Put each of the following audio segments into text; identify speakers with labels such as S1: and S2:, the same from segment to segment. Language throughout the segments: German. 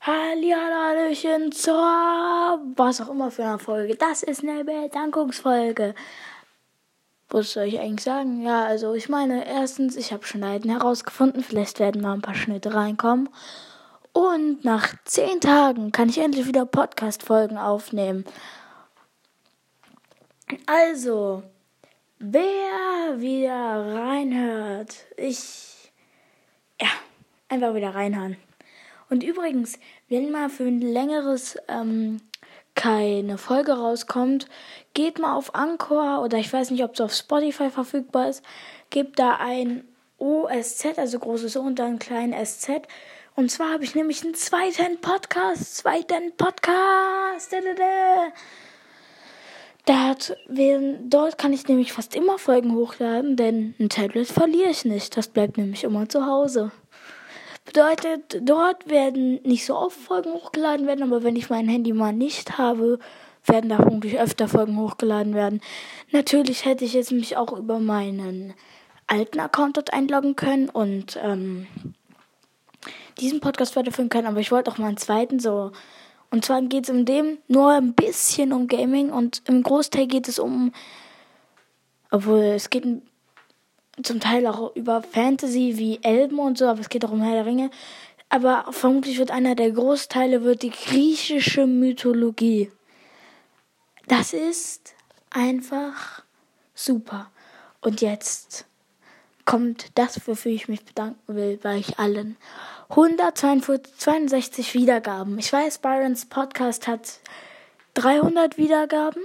S1: Hallihallöchen zur was auch immer für eine Folge. Das ist eine Bedankungsfolge. Was soll ich eigentlich sagen? Ja, also ich meine, erstens, ich habe Schneiden herausgefunden. Vielleicht werden mal ein paar Schnitte reinkommen. Und nach zehn Tagen kann ich endlich wieder Podcast-Folgen aufnehmen. Also, wer wieder reinhört, ich. Ja, einfach wieder reinhören. Und übrigens, wenn mal für ein längeres ähm, keine Folge rauskommt, geht mal auf Anchor oder ich weiß nicht, ob es auf Spotify verfügbar ist, gebt da ein OSZ, also großes O und dann klein SZ. Und zwar habe ich nämlich einen zweiten Podcast, zweiten Podcast. Da, da. Dort, dort kann ich nämlich fast immer Folgen hochladen, denn ein Tablet verliere ich nicht. Das bleibt nämlich immer zu Hause. Bedeutet, dort werden nicht so oft Folgen hochgeladen werden, aber wenn ich mein Handy mal nicht habe, werden da vermutlich öfter Folgen hochgeladen werden. Natürlich hätte ich jetzt mich auch über meinen alten Account dort einloggen können und ähm, diesen Podcast weiterführen können, aber ich wollte auch mal einen zweiten so. Und zwar geht es um dem nur ein bisschen um Gaming und im Großteil geht es um, obwohl es geht zum Teil auch über Fantasy wie Elben und so, aber es geht auch um Herr der Ringe. Aber vermutlich wird einer der Großteile wird die griechische Mythologie. Das ist einfach super. Und jetzt kommt das, wofür ich mich bedanken will bei euch allen. 162 Wiedergaben. Ich weiß, Byrons Podcast hat 300 Wiedergaben.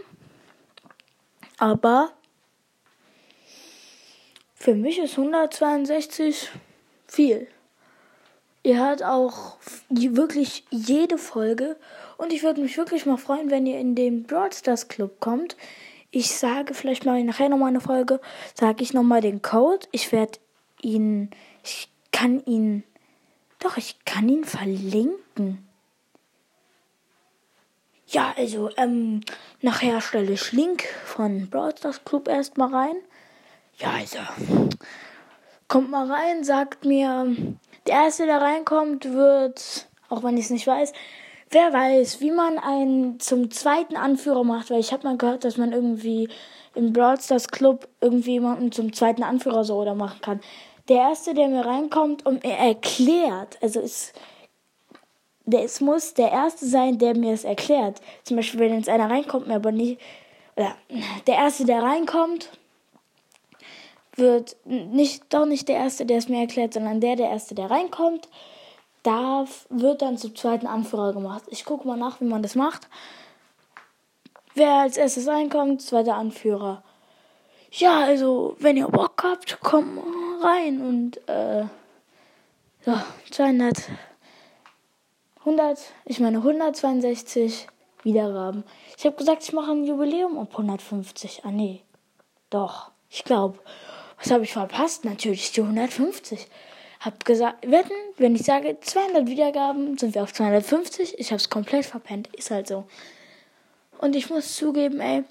S1: Aber für mich ist 162 viel. Ihr hört auch wirklich jede Folge und ich würde mich wirklich mal freuen, wenn ihr in den Broadstars Club kommt. Ich sage vielleicht mal nachher nochmal eine Folge, sage ich nochmal den Code. Ich werde ihn, ich kann ihn, doch, ich kann ihn verlinken. Ja, also, ähm, nachher stelle ich Link von Broadstars Club erstmal rein. Ja, also. Kommt mal rein, sagt mir, der Erste, der reinkommt, wird, auch wenn ich es nicht weiß, wer weiß, wie man einen zum zweiten Anführer macht, weil ich habe mal gehört, dass man irgendwie im Brawl Stars Club irgendwie jemanden zum zweiten Anführer so oder machen kann. Der Erste, der mir reinkommt und mir erklärt, also es, der, es muss der Erste sein, der mir es erklärt. Zum Beispiel, wenn jetzt einer reinkommt, mir aber nicht, oder der Erste, der reinkommt, wird nicht, doch nicht der Erste, der es mir erklärt, sondern der, der Erste, der reinkommt, darf, wird dann zum zweiten Anführer gemacht. Ich gucke mal nach, wie man das macht. Wer als erstes reinkommt, zweiter Anführer. Ja, also, wenn ihr Bock habt, kommt rein und, äh, so, 200, 100, ich meine 162 Wiedergaben. Ich habe gesagt, ich mache ein Jubiläum auf 150. Ah, nee. Doch, ich glaube. Was habe ich verpasst? Natürlich die 150. Hab gesagt, wetten, wenn ich sage 200 Wiedergaben, sind wir auf 250. Ich habe es komplett verpennt. Ist halt so. Und ich muss zugeben, ey,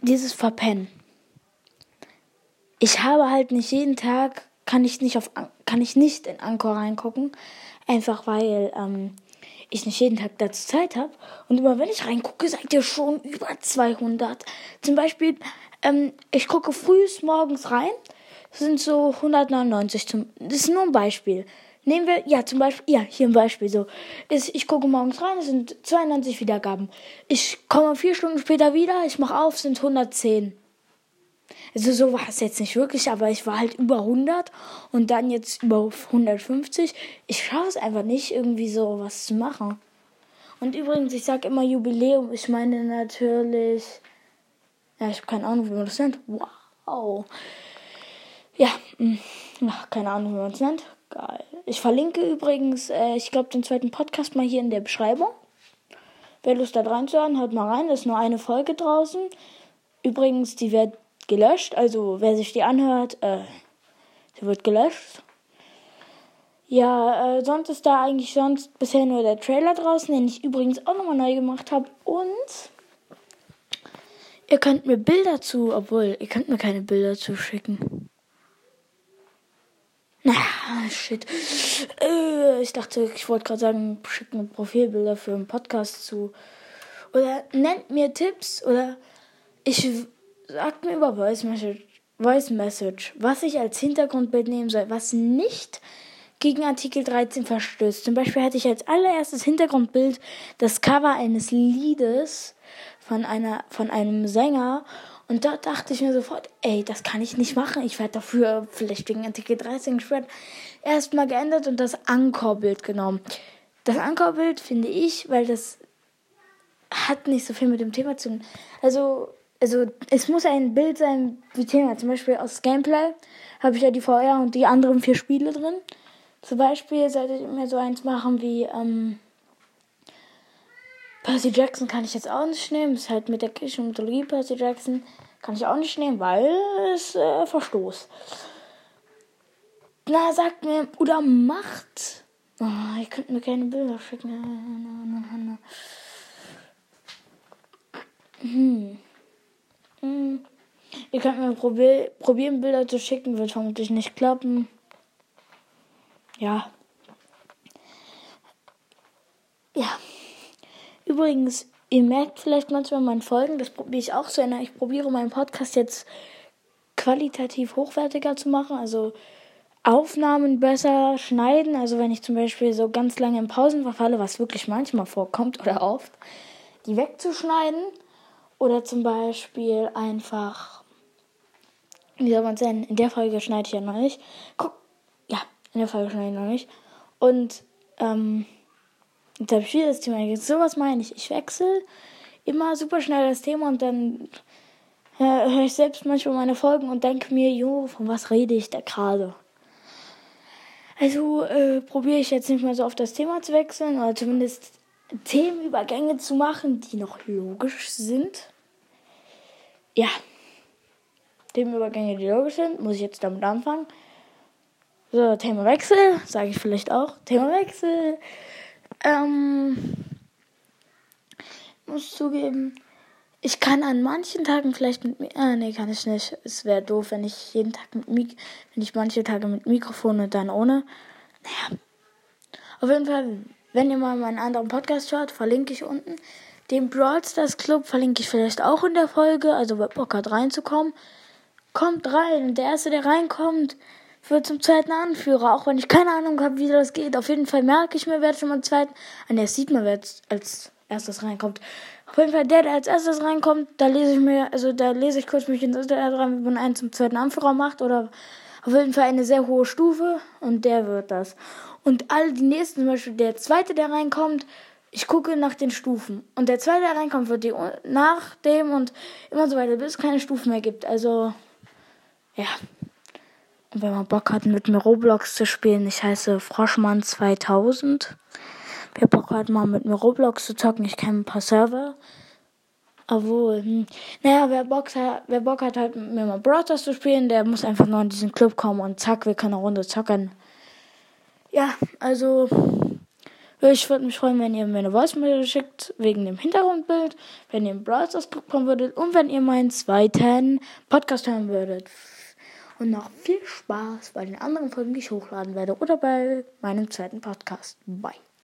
S1: dieses Verpennen. Ich habe halt nicht jeden Tag, kann ich nicht auf, kann ich nicht in Anchor reingucken. Einfach weil, ähm, ich nicht jeden Tag dazu Zeit habe. Und immer wenn ich reingucke, seid ihr schon über 200. Zum Beispiel ähm, ich gucke frühs morgens rein. Sind so 199 zum. Das ist nur ein Beispiel. Nehmen wir, ja, zum Beispiel, ja, hier ein Beispiel so. Ist, ich gucke morgens rein, es sind 92 Wiedergaben. Ich komme vier Stunden später wieder, ich mache auf, sind 110. Also so war es jetzt nicht wirklich, aber ich war halt über 100 und dann jetzt über 150. Ich schaue es einfach nicht, irgendwie so was zu machen. Und übrigens, ich sage immer Jubiläum. Ich meine natürlich ja, ich habe keine Ahnung, wie man das nennt. Wow. Ja, hm, keine Ahnung, wie man es nennt. Geil. Ich verlinke übrigens, äh, ich glaube, den zweiten Podcast mal hier in der Beschreibung. Wer Lust hat reinzuhören, hört mal rein. Da ist nur eine Folge draußen. Übrigens, die wird gelöscht. Also, wer sich die anhört, äh, die wird gelöscht. Ja, äh, sonst ist da eigentlich sonst bisher nur der Trailer draußen, den ich übrigens auch nochmal neu gemacht habe. Und Ihr könnt mir Bilder zu, obwohl, ihr könnt mir keine Bilder zuschicken. Na, shit. Äh, ich dachte, ich wollte gerade sagen, schickt mir Profilbilder für einen Podcast zu. Oder nennt mir Tipps oder ich sagt mir über Voice Message, Voice Message, was ich als Hintergrundbild nehmen soll, was nicht gegen Artikel 13 verstößt. Zum Beispiel hatte ich als allererstes Hintergrundbild das Cover eines Liedes von einer von einem Sänger und da dachte ich mir sofort, ey, das kann ich nicht machen. Ich werde dafür vielleicht wegen Artikel 13 gesperrt. Erstmal geändert und das Anchorbild genommen. Das Anchorbild finde ich, weil das hat nicht so viel mit dem Thema zu tun. Also, also es muss ein Bild sein wie Thema. Zum Beispiel aus Gameplay habe ich ja die VR und die anderen vier Spiele drin. Zum Beispiel sollte ich mir so eins machen wie ähm, Percy Jackson kann ich jetzt auch nicht nehmen. Ist halt mit der griechischen Mythologie Percy Jackson. Kann ich auch nicht nehmen, weil es äh, Verstoß. Na, sagt mir, oder macht. Oh, ihr könnt mir keine Bilder schicken. Hm. Hm. Ihr könnt mir probi probieren, Bilder zu schicken, wird vermutlich nicht klappen. Ja. Ja. Übrigens, ihr merkt vielleicht manchmal meinen Folgen, das probiere ich auch so. Ich probiere meinen Podcast jetzt qualitativ hochwertiger zu machen, also Aufnahmen besser schneiden. Also wenn ich zum Beispiel so ganz lange in Pausen verfalle, was wirklich manchmal vorkommt oder oft, die wegzuschneiden. Oder zum Beispiel einfach, wie soll man es denn? In der Folge schneide ich ja noch nicht. Guck, ja, in der Folge schneide ich noch nicht. Und, ähm, Jetzt habe ich wieder das Thema. Jetzt sowas meine ich. Ich wechsle immer super schnell das Thema und dann äh, höre ich selbst manchmal meine Folgen und denke mir, jo, von was rede ich da gerade? Also äh, probiere ich jetzt nicht mehr so auf das Thema zu wechseln oder zumindest Themenübergänge zu machen, die noch logisch sind. Ja. Themenübergänge, die logisch sind, muss ich jetzt damit anfangen. So, Themawechsel, sage ich vielleicht auch. Themawechsel. Ähm, muss zugeben, ich kann an manchen Tagen vielleicht mit mir. Ah, nee, kann ich nicht. Es wäre doof, wenn ich jeden Tag mit Mik wenn ich manche Tage mit Mikrofon und dann ohne. Naja. Auf jeden Fall, wenn ihr mal meinen anderen Podcast hört, verlinke ich unten. Den Brawl Stars Club verlinke ich vielleicht auch in der Folge. Also wer Bock hat reinzukommen, kommt rein. Und der erste, der reinkommt, wird zum zweiten Anführer, auch wenn ich keine Ahnung habe, wie das geht. Auf jeden Fall merke ich mir, wer schon mal zweiten. An der sieht man, wer als erstes reinkommt. Auf jeden Fall der, der als erstes reinkommt, da lese ich mir, also da lese ich kurz mich ins Internet rein, wie man einen zum zweiten Anführer macht oder auf jeden Fall eine sehr hohe Stufe und der wird das. Und alle die nächsten, zum Beispiel der zweite, der reinkommt, ich gucke nach den Stufen. Und der zweite, der reinkommt, wird die nach dem und immer so weiter, bis es keine Stufen mehr gibt. Also, ja. Und wenn man Bock hat, mit mir Roblox zu spielen, ich heiße Froschmann 2000. Wer Bock hat, mal mit mir Roblox zu zocken, ich kenne ein paar Server. Obwohl, hm. naja, wer Bock, hat, wer Bock hat, halt mit mir mal Brothers zu spielen, der muss einfach nur in diesen Club kommen und zack, wir können eine Runde zocken. Ja, also, ich würde mich freuen, wenn ihr mir eine Voice-Mail schickt, wegen dem Hintergrundbild, wenn ihr im Brothers Club kommen würdet und wenn ihr meinen zweiten Podcast hören würdet und noch viel Spaß bei den anderen Folgen, die ich hochladen werde oder bei meinem zweiten Podcast. Bye.